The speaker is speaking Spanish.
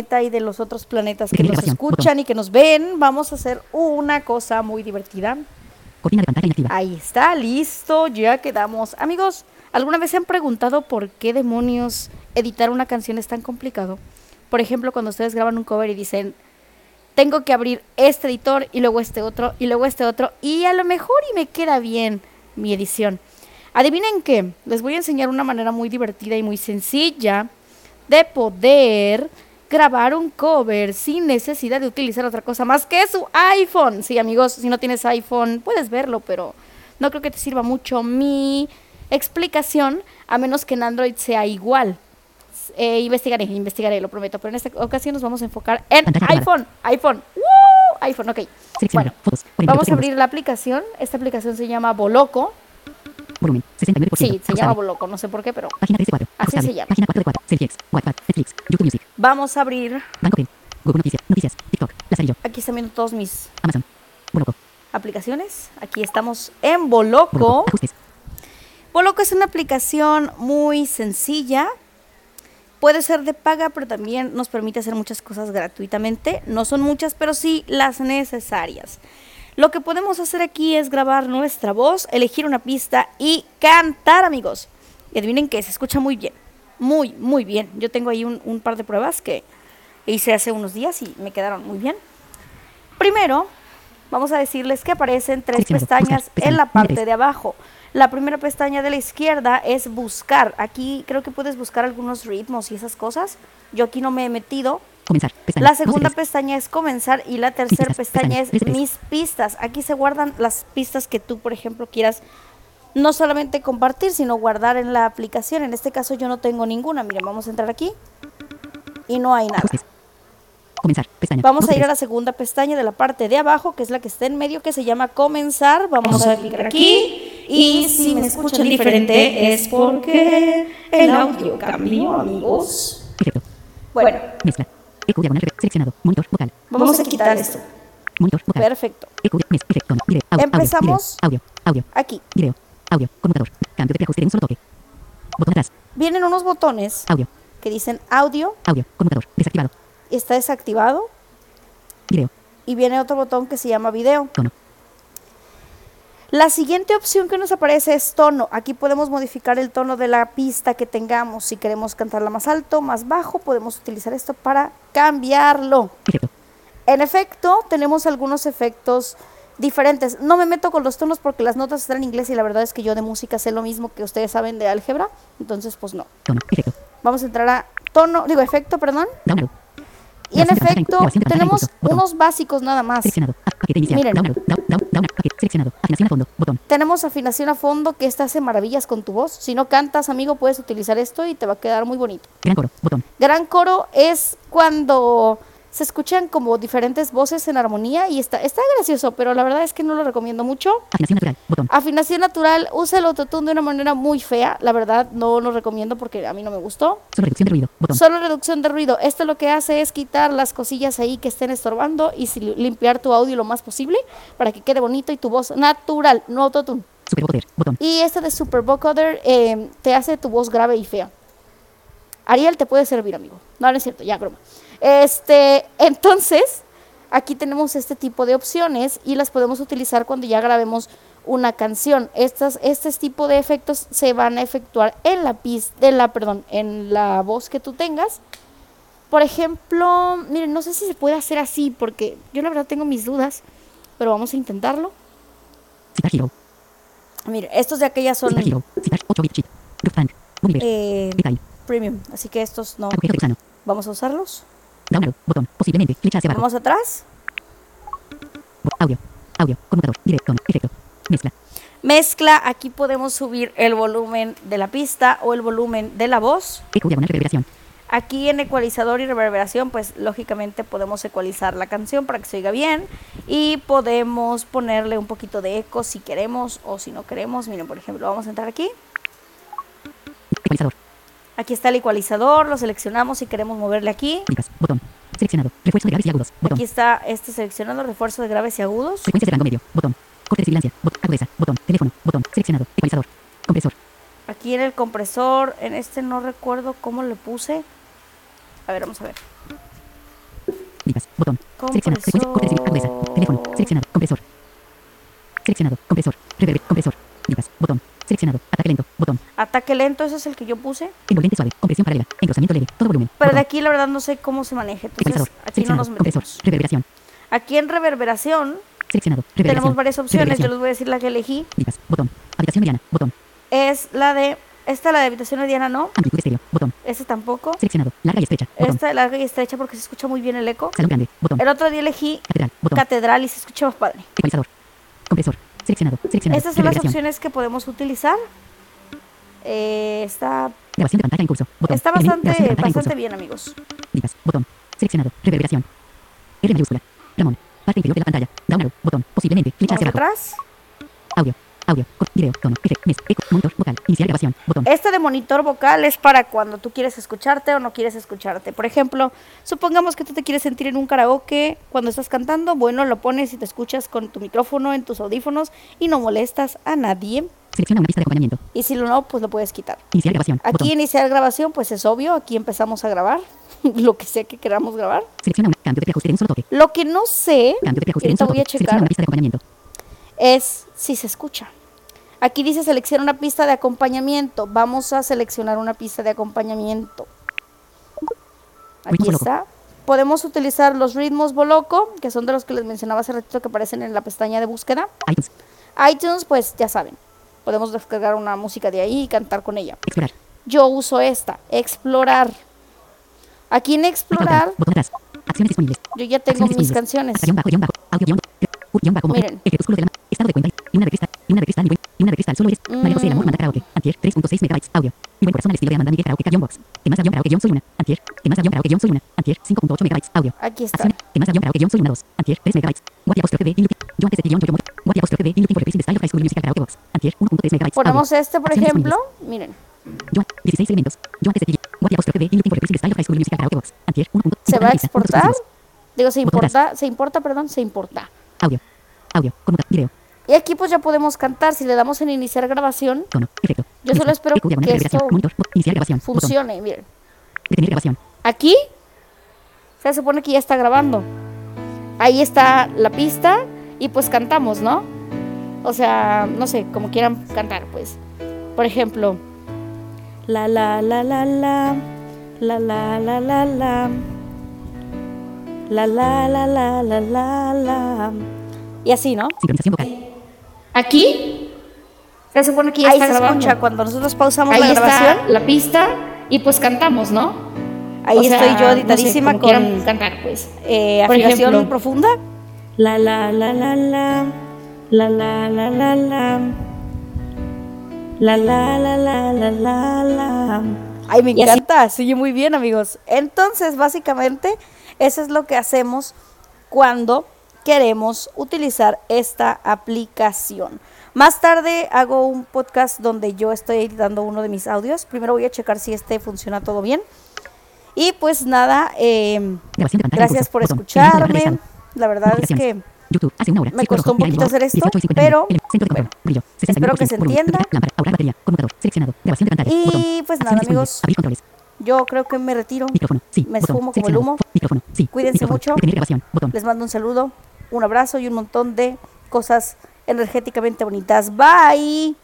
planeta y de los otros planetas que nos escuchan y que nos ven, vamos a hacer una cosa muy divertida. Cortina de pantalla inactiva. Ahí está, listo, ya quedamos. Amigos, ¿alguna vez se han preguntado por qué demonios editar una canción es tan complicado? Por ejemplo, cuando ustedes graban un cover y dicen, tengo que abrir este editor y luego este otro y luego este otro y a lo mejor y me queda bien mi edición. Adivinen qué, les voy a enseñar una manera muy divertida y muy sencilla de poder grabar un cover sin necesidad de utilizar otra cosa más que su iPhone. Sí, amigos, si no tienes iPhone, puedes verlo, pero no creo que te sirva mucho mi explicación, a menos que en Android sea igual. Eh, investigaré, investigaré, lo prometo, pero en esta ocasión nos vamos a enfocar en iPhone, iPhone, ¡Woo! iPhone, ok. Bueno, Fotos. 48 vamos a abrir la aplicación. Esta aplicación se llama Boloco. Volumen. 69%. Sí, se llama Boloco, no sé por qué, pero Página 3 de 4. Así se Ajustable. llama. Página 4 de 4. Selfiex. WhatsApp. Netflix. YouTube Music. vamos a abrir. Banco Pen. Google Noticias. Noticias. TikTok. Lazarillo. Aquí están viendo todos mis Amazon. Boloco. aplicaciones. Aquí estamos en Boloco. Boloco. Ajustes. Boloco es una aplicación muy sencilla. Puede ser de paga, pero también nos permite hacer muchas cosas gratuitamente. No son muchas, pero sí las necesarias. Lo que podemos hacer aquí es grabar nuestra voz, elegir una pista y cantar, amigos. Y adivinen que se escucha muy bien. Muy, muy bien. Yo tengo ahí un, un par de pruebas que hice hace unos días y me quedaron muy bien. Primero, vamos a decirles que aparecen tres pestañas en la parte de abajo. La primera pestaña de la izquierda es buscar. Aquí creo que puedes buscar algunos ritmos y esas cosas. Yo aquí no me he metido. Comenzar. Pestaña. La 12 de segunda 3. pestaña es comenzar y la tercera pistas, pestaña es mis pistas. Aquí se guardan las pistas que tú, por ejemplo, quieras no solamente compartir, sino guardar en la aplicación. En este caso yo no tengo ninguna. Miren, vamos a entrar aquí y no hay nada. Ajustes. Comenzar. Pestaña. Vamos 12 a ir a 3. la segunda pestaña de la parte de abajo, que es la que está en medio, que se llama comenzar. Vamos a clicar aquí. Y si me escuchan diferente es porque el audio cambió, amigos. Bueno, Mezcla. Eco diagonal. Seleccionado. Monitor. Vocal. vamos a quitar esto. Monitor. Vocal. Perfecto. Eco. Mez. Efecto. Video. Audio. Empezamos. Audio. Audio. Aquí. Video. Audio. Conmutador. Cambio de preajuste de un solo toque. Botón atrás. Vienen unos botones Audio. que dicen audio, Audio. Conmutador. Desactivado. está desactivado. Video. Y viene otro botón que se llama video. Tono. La siguiente opción que nos aparece es tono. Aquí podemos modificar el tono de la pista que tengamos. Si queremos cantarla más alto, más bajo, podemos utilizar esto para cambiarlo. En efecto, tenemos algunos efectos diferentes. No me meto con los tonos porque las notas están en inglés y la verdad es que yo de música sé lo mismo que ustedes saben de álgebra. Entonces, pues no. Vamos a entrar a tono, digo efecto, perdón. Y en efecto, tenemos unos básicos nada más. Miren. Seleccionado. Afinación a fondo. Botón. Tenemos afinación a fondo que esta hace maravillas con tu voz. Si no cantas, amigo, puedes utilizar esto y te va a quedar muy bonito. Gran coro. Botón. Gran coro es cuando se escuchan como diferentes voces en armonía y está, está gracioso, pero la verdad es que no lo recomiendo mucho. Afinación natural. Botón. Afinación natural, usa el autotune de una manera muy fea. La verdad, no lo recomiendo porque a mí no me gustó. Solo reducción de ruido. Botón. Solo reducción de ruido. Esto lo que hace es quitar las cosillas ahí que estén estorbando y limpiar tu audio lo más posible para que quede bonito y tu voz natural, no autotune. Super vocoder. Botón. Y este de Super Vocoder eh, te hace tu voz grave y fea. Ariel te puede servir, amigo. No, no es cierto, ya, broma. Este, entonces, aquí tenemos este tipo de opciones y las podemos utilizar cuando ya grabemos una canción. Estas, este tipo de efectos se van a efectuar en la pista, en la, perdón, en la voz que tú tengas. Por ejemplo, miren, no sé si se puede hacer así porque yo la verdad tengo mis dudas, pero vamos a intentarlo. Miren, estos de aquellas son Citar Hero. Citar 8 bit chip. Groupfunk. Universe. eh, premium, así que estos no. Vamos a usarlos. Down arrow. Botón. Posiblemente. Flecha hacia abajo. Vamos atrás. Audio. Audio. Conmutador. Tono. Efecto. Mezcla. Mezcla, aquí podemos subir el volumen de la pista o el volumen de la voz. Reverberación. Aquí en ecualizador y reverberación, pues lógicamente podemos ecualizar la canción para que se oiga bien y podemos ponerle un poquito de eco si queremos o si no queremos. Miren, por ejemplo, vamos a entrar aquí. Ecualizador. Aquí está el ecualizador, lo seleccionamos si queremos moverle aquí. Botón. Seleccionado. Refuerzo de graves y agudos. Botón. Aquí está este seleccionando refuerzo de graves y agudos. Frecuencias de rango medio. Botón. Corte de sibilancia. Botón. Agudeza. Botón. Teléfono. Botón. Seleccionado. Ecualizador. Compresor. Aquí en el compresor, en este no recuerdo cómo le puse. A ver, vamos a ver. Botón. Seleccionado. Frecuencia. Corte de agudeza. Teléfono. Seleccionado. Compresor. Seleccionado. Compresor. Reverb. Compresor. Ligas. Botón. Seleccionado. Ataque lento. Botón. Ataque lento, ese es el que yo puse. Envolvente suave. Compresión paralela. Engrosamiento leve. Todo volumen. Pero de aquí la verdad no sé cómo se maneja. Entonces aquí no nos metemos. Reverberación. Aquí en reverberación Seleccionado. tenemos varias opciones. Yo les voy a decir la que elegí. Ligas. Botón. Habitación mediana. Botón. Es la de. Esta, la de habitación mediana, no. Amplitud estéreo. Botón. Esta tampoco. Seleccionado. Larga y estrecha. Botón. Esta larga y estrecha porque se escucha muy bien el eco. Salón grande. Botón. El otro día elegí Catedral. Botón. catedral y se escucha más padre. Ecualizador. Compresor. Seleccionado. Seleccionado. Estas son las opciones que podemos utilizar. Eh, está Grabación de pantalla en curso. Botón. está bastante, bastante curso. bien, amigos. Ligas. Botón. Seleccionado. Reverberación. R mayúscula. Ramón. Parte inferior de la pantalla. Down arrow. Botón. Posiblemente. Flecha hacia abajo. atrás. Audio. Audio. Video. Tono. F. Mes. Eco. Monitor. Vocal. Iniciar grabación. Botón. Este de monitor vocal es para cuando tú quieres escucharte o no quieres escucharte. Por ejemplo, supongamos que tú te quieres sentir en un karaoke cuando estás cantando. Bueno, lo pones y te escuchas con tu micrófono en tus audífonos y no molestas a nadie. Selecciona una pista de acompañamiento. Y si lo no, pues lo puedes quitar. Iniciar grabación. Aquí Botón. iniciar grabación, pues es obvio. Aquí empezamos a grabar lo que sea que queramos grabar. Selecciona un cambio de preajuste de un solo toque. Lo que no sé, Cambio de preajuste un ahorita solo voy a toque. Checar, una pista de acompañamiento. es si se escucha. Aquí dice selecciona una pista de acompañamiento. Vamos a seleccionar una pista de acompañamiento. Aquí Ritmos Boloco. está. Podemos utilizar los ritmos Boloco, que son de los que les mencionaba hace ratito que aparecen en la pestaña de búsqueda. iTunes. iTunes, pues ya saben. Podemos descargar una música de ahí y cantar con ella. Explorar. Yo uso esta, explorar. Aquí en explorar, yo ya tengo mis canciones. Miren crepúsculo de cristal, una de cristal, y buen- una de cristal, solo eres, María José, el amor, Mm. manda karaoke, antier, 3.6 megabytes, audio, mi buen corazón al estilo de Amanda Miguel karaoke, guion box, que más guion karaoke, guion soy una, antier, que más guion karaoke, guion soy una, antier, 5.8 megabytes, audio, Aquí está. acciones, que más guion karaoke, guion soy una, dos, antier, 3 megabytes, apóstrofe de, yo antes de guion, yo, apóstrofe de, for replacing style of high school musical karaoke box, antier, 1.3 megabytes, Ponemos este, por ejemplo. Miren, yo, 16 elementos, yo antes de apóstrofe for replacing style of high school musical karaoke box, antier, 1. se va a exportar. Digo, se importa, se importa, perdón, se importa. Audio, audio, conmuta, video, Y aquí pues ya podemos cantar. Si le damos en iniciar grabación, tono, efecto, Yo solo espero diagonal, que esto monitor, iniciar grabación, botón, funcione. Miren, detener grabación, aquí se supone que ya está grabando. Ahí está la pista y pues cantamos, ¿no? O sea, no sé, como quieran cantar, pues. Por ejemplo, la la la la la la la la la la la la la la la la la y así, ¿no? sincronización vocal, Aquí se supone que ya Ahí está se grabando. escucha cuando nosotros pausamos Ahí la está grabación. la pista y pues cantamos, ¿no? Ahí O sea, estoy yo no sé, editadísima con cantar, pues. eh, Por afinación ejemplo. profunda. La la la la la la la la la la la la la la la la la Ay, me encanta, sigue muy bien, amigos. Entonces, básicamente, eso es lo que hacemos cuando queremos utilizar esta aplicación. Más tarde hago un podcast donde yo estoy editando uno de mis audios. Primero voy a checar si este funciona todo bien. Y pues nada, eh, gracias por escucharme. La verdad es que notificaciones, YouTube, hace una hora, me costó un poquito hacer esto, 18 y 51, pero, ele- centro de control, brillo, 69%, espero que se entienda. y pues nada, amigos, yo creo que me retiro. micrófono, sí, Me botón, esfumo como el humo. fo- micrófono, sí, Cuídense micrófono, mucho. grabación, botón, Les mando un saludo, un abrazo y un montón de cosas energéticamente bonitas. Bye.